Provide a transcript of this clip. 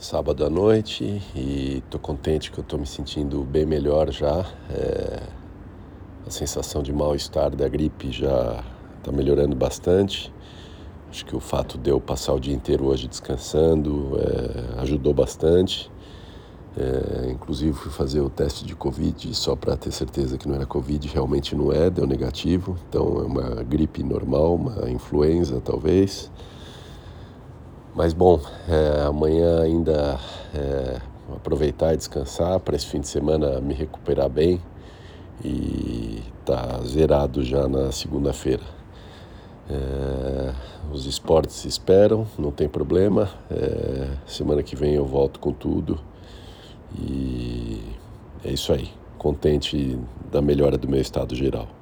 sábado à noite e estou contente que eu estou me sentindo bem melhor já. É, a sensação de mal-estar da gripe já está melhorando bastante. Acho que o fato de eu passar o dia inteiro hoje descansando é, ajudou bastante. É, inclusive fui fazer o teste de Covid só para ter certeza que não era Covid, realmente não é, deu negativo. Então é uma gripe normal, uma influenza talvez. Mas bom, é, amanhã ainda é, aproveitar e descansar para esse fim de semana me recuperar bem e tá zerado já na segunda-feira. É, os esportes esperam, não tem problema. É, semana que vem eu volto com tudo e é isso aí. Contente da melhora do meu estado geral.